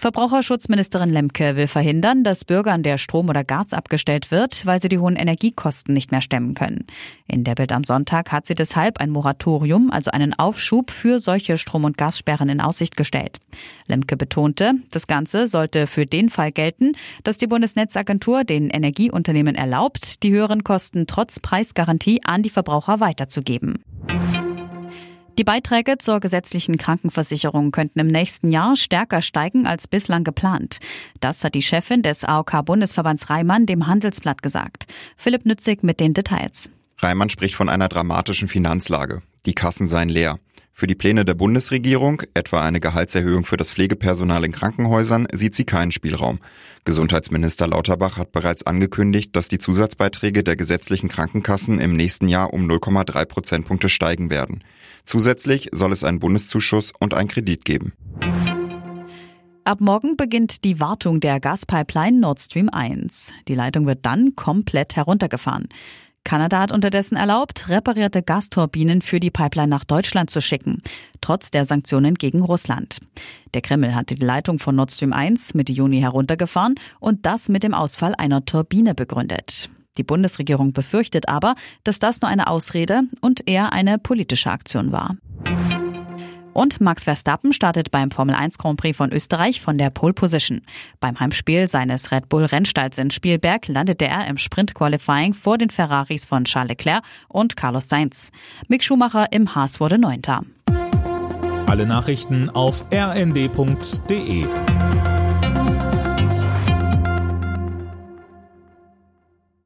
Verbraucherschutzministerin Lemke will verhindern, dass Bürgern der Strom oder Gas abgestellt wird, weil sie die hohen Energiekosten nicht mehr stemmen können. In der Bild am Sonntag hat sie deshalb ein Moratorium, also einen Aufschub für solche Strom- und Gassperren in Aussicht gestellt. Lemke betonte, das Ganze sollte für den Fall gelten, dass die Bundesnetzagentur den Energieunternehmen erlaubt, die höheren Kosten trotz Preisgarantie an die Verbraucher weiterzugeben. Die Beiträge zur gesetzlichen Krankenversicherung könnten im nächsten Jahr stärker steigen als bislang geplant. Das hat die Chefin des AOK-Bundesverbands Reimann dem Handelsblatt gesagt. Philipp Nützig mit den Details. Reimann spricht von einer dramatischen Finanzlage. Die Kassen seien leer. Für die Pläne der Bundesregierung, etwa eine Gehaltserhöhung für das Pflegepersonal in Krankenhäusern, sieht sie keinen Spielraum. Gesundheitsminister Lauterbach hat bereits angekündigt, dass die Zusatzbeiträge der gesetzlichen Krankenkassen im nächsten Jahr um 0,3 Prozentpunkte steigen werden. Zusätzlich soll es einen Bundeszuschuss und einen Kredit geben. Ab morgen beginnt die Wartung der Gaspipeline Nord Stream 1. Die Leitung wird dann komplett heruntergefahren. Kanada hat unterdessen erlaubt, reparierte Gasturbinen für die Pipeline nach Deutschland zu schicken, trotz der Sanktionen gegen Russland. Der Kreml hatte die Leitung von Nord Stream 1 Mitte Juni heruntergefahren und das mit dem Ausfall einer Turbine begründet. Die Bundesregierung befürchtet aber, dass das nur eine Ausrede und eher eine politische Aktion war. Und Max Verstappen startet beim Formel 1 Grand Prix von Österreich von der Pole Position. Beim Heimspiel seines Red Bull Rennstalls in Spielberg landete er im Sprint Qualifying vor den Ferraris von Charles Leclerc und Carlos Sainz. Mick Schumacher im Haas wurde Neunter. Alle Nachrichten auf rnd.de